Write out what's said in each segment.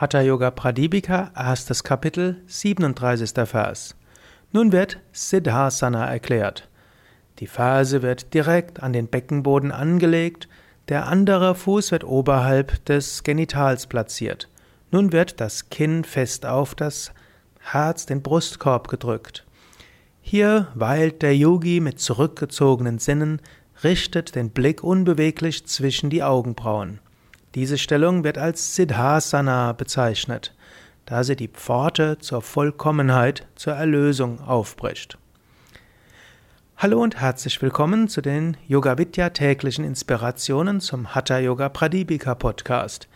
Hatha Yoga Pradipika, erstes Kapitel, 37. Vers. Nun wird Siddhasana erklärt. Die Ferse wird direkt an den Beckenboden angelegt, der andere Fuß wird oberhalb des Genitals platziert. Nun wird das Kinn fest auf das Herz, den Brustkorb gedrückt. Hier weilt der Yogi mit zurückgezogenen Sinnen, richtet den Blick unbeweglich zwischen die Augenbrauen. Diese Stellung wird als Siddhasana bezeichnet, da sie die Pforte zur Vollkommenheit, zur Erlösung aufbricht. Hallo und herzlich willkommen zu den Yoga Vidya täglichen Inspirationen zum Hatha Yoga Pradipika Podcast.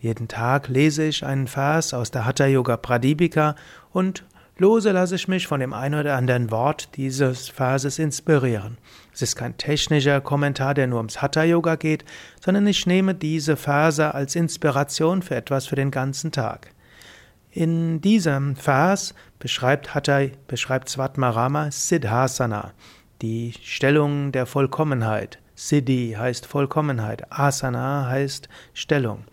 Jeden Tag lese ich einen Vers aus der Hatha Yoga Pradipika und Lose lasse ich mich von dem einen oder anderen Wort dieses Verses inspirieren. Es ist kein technischer Kommentar, der nur ums Hatha Yoga geht, sondern ich nehme diese Verse als Inspiration für etwas für den ganzen Tag. In diesem Vers beschreibt Hatha, beschreibt Svatmarama Siddhasana, die Stellung der Vollkommenheit. Siddhi heißt Vollkommenheit, Asana heißt Stellung.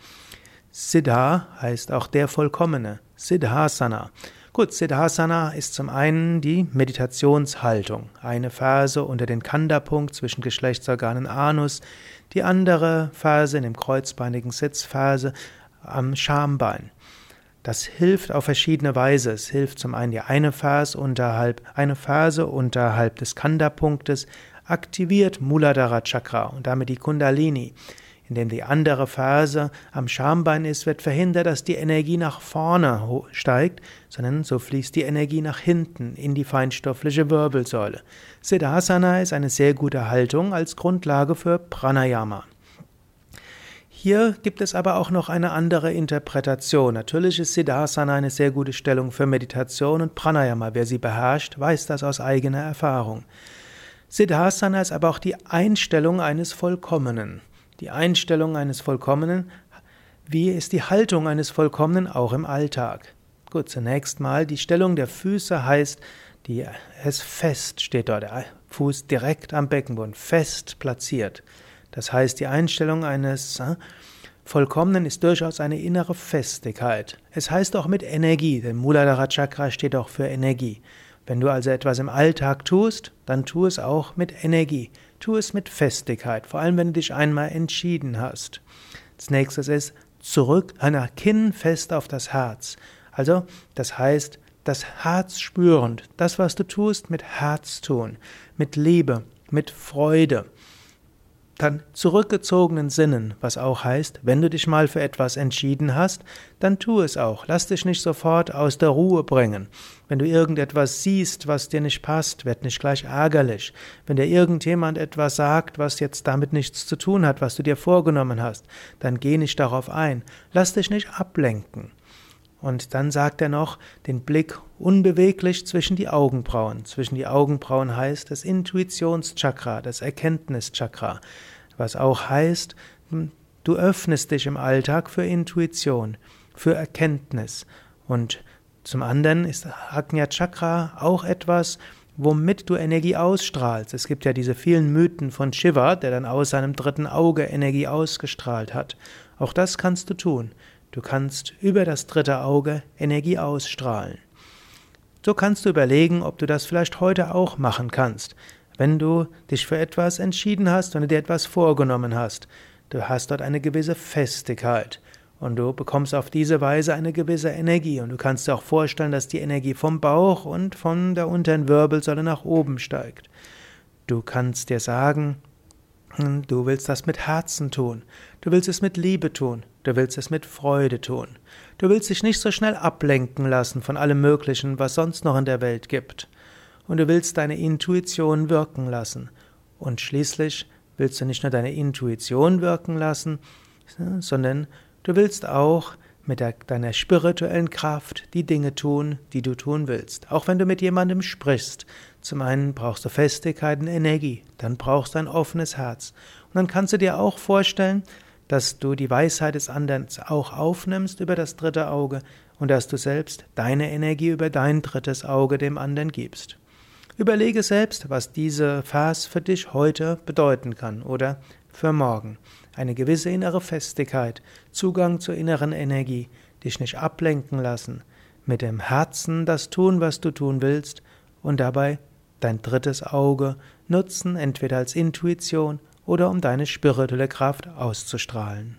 Siddha heißt auch der Vollkommene, Siddhasana. Gut, Siddhasana ist zum einen die Meditationshaltung. Eine Phase unter den Kanda-Punkt zwischen Geschlechtsorganen Anus, die andere Phase in dem kreuzbeinigen Sitzphase am Schambein. Das hilft auf verschiedene Weise. Es hilft zum einen die eine Phase unterhalb, eine Phase unterhalb des Kanda-Punktes aktiviert Muladhara Chakra und damit die Kundalini. Indem die andere Phase am Schambein ist, wird verhindert, dass die Energie nach vorne steigt, sondern so fließt die Energie nach hinten in die feinstoffliche Wirbelsäule. Siddhasana ist eine sehr gute Haltung als Grundlage für Pranayama. Hier gibt es aber auch noch eine andere Interpretation. Natürlich ist Siddhasana eine sehr gute Stellung für Meditation und Pranayama. Wer sie beherrscht, weiß das aus eigener Erfahrung. Siddhasana ist aber auch die Einstellung eines Vollkommenen. Die Einstellung eines Vollkommenen, wie ist die Haltung eines Vollkommenen auch im Alltag? Gut, zunächst mal, die Stellung der Füße heißt, die, es fest steht dort, der Fuß direkt am Beckenboden, fest platziert. Das heißt, die Einstellung eines äh, Vollkommenen ist durchaus eine innere Festigkeit. Es heißt auch mit Energie, denn Muladhara Chakra steht auch für Energie. Wenn du also etwas im Alltag tust, dann tu es auch mit Energie. Tu es mit Festigkeit, vor allem wenn du dich einmal entschieden hast. Das nächste ist zurück, einer Kinn fest auf das Herz. Also, das heißt, das Herz spürend, das, was du tust, mit Herz tun, mit Liebe, mit Freude dann zurückgezogenen Sinnen, was auch heißt, wenn du dich mal für etwas entschieden hast, dann tu es auch. Lass dich nicht sofort aus der Ruhe bringen. Wenn du irgendetwas siehst, was dir nicht passt, werd nicht gleich ärgerlich. Wenn dir irgendjemand etwas sagt, was jetzt damit nichts zu tun hat, was du dir vorgenommen hast, dann geh nicht darauf ein. Lass dich nicht ablenken. Und dann sagt er noch, den Blick unbeweglich zwischen die Augenbrauen. Zwischen die Augenbrauen heißt das Intuitionschakra, das Erkenntnischakra, was auch heißt, hm, du öffnest dich im Alltag für Intuition, für Erkenntnis. Und zum anderen ist Agnya Chakra auch etwas, womit du Energie ausstrahlst. Es gibt ja diese vielen Mythen von Shiva, der dann aus seinem dritten Auge Energie ausgestrahlt hat. Auch das kannst du tun. Du kannst über das dritte Auge Energie ausstrahlen. So kannst du überlegen, ob du das vielleicht heute auch machen kannst. Wenn du dich für etwas entschieden hast, wenn du dir etwas vorgenommen hast, du hast dort eine gewisse Festigkeit und du bekommst auf diese Weise eine gewisse Energie und du kannst dir auch vorstellen, dass die Energie vom Bauch und von der unteren Wirbelsäule nach oben steigt. Du kannst dir sagen, du willst das mit Herzen tun, du willst es mit Liebe tun, Du willst es mit Freude tun. Du willst dich nicht so schnell ablenken lassen von allem Möglichen, was sonst noch in der Welt gibt. Und du willst deine Intuition wirken lassen. Und schließlich willst du nicht nur deine Intuition wirken lassen, sondern du willst auch mit der, deiner spirituellen Kraft die Dinge tun, die du tun willst. Auch wenn du mit jemandem sprichst. Zum einen brauchst du Festigkeit und Energie, dann brauchst du ein offenes Herz. Und dann kannst du dir auch vorstellen, dass du die Weisheit des anderen auch aufnimmst über das dritte Auge und dass du selbst deine Energie über dein drittes Auge dem anderen gibst. Überlege selbst, was diese Vers für dich heute bedeuten kann oder für morgen. Eine gewisse innere Festigkeit, Zugang zur inneren Energie, dich nicht ablenken lassen, mit dem Herzen das tun, was du tun willst und dabei dein drittes Auge nutzen, entweder als Intuition oder um deine spirituelle Kraft auszustrahlen.